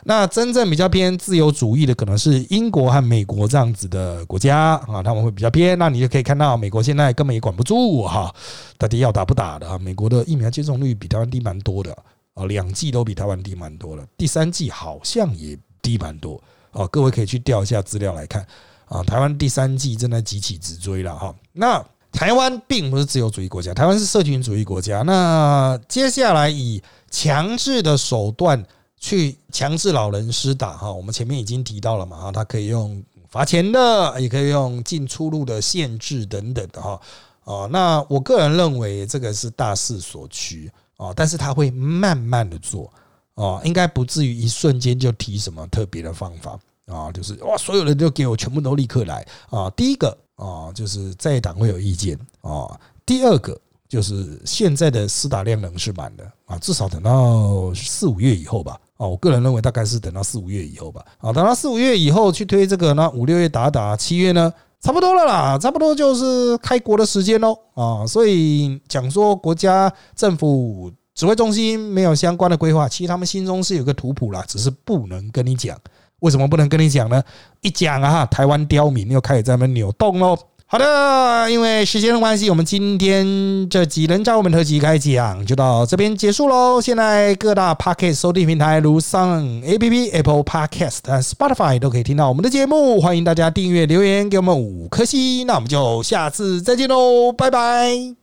那真正比较偏自由主义的，可能是英国和美国这样子的国家啊，他们会比较偏。那你就可以看到，美国现在根本也管不住哈，到底要打不打的啊？美国的疫苗接种率比台湾低蛮多的啊，两剂都比台湾低蛮多了，第三剂好像也低蛮多啊。各位可以去调一下资料来看啊，台湾第三剂正在急起直追了哈。那台湾并不是自由主义国家，台湾是社群主义国家。那接下来以强制的手段。去强制老人施打哈，我们前面已经提到了嘛哈，他可以用罚钱的，也可以用进出入的限制等等的哈哦，那我个人认为这个是大势所趋啊，但是他会慢慢的做哦，应该不至于一瞬间就提什么特别的方法啊，就是哇，所有人都给我全部都立刻来啊，第一个啊，就是在党会有意见啊，第二个。就是现在的施打量能是满的啊，至少等到四五月以后吧。啊，我个人认为大概是等到四五月以后吧。啊，等到四五月以后去推这个呢，五六月打打，七月呢差不多了啦，差不多就是开国的时间喽。啊，所以讲说国家政府指挥中心没有相关的规划，其实他们心中是有个图谱啦，只是不能跟你讲。为什么不能跟你讲呢？一讲啊，台湾刁民又开始在那扭动喽。好的，因为时间的关系，我们今天这几人找我们特辑开讲就到这边结束喽。现在各大 Podcast 收听平台如上 A P P、Apple Podcast、Spotify 都可以听到我们的节目，欢迎大家订阅、留言给我们五颗星。那我们就下次再见喽，拜拜。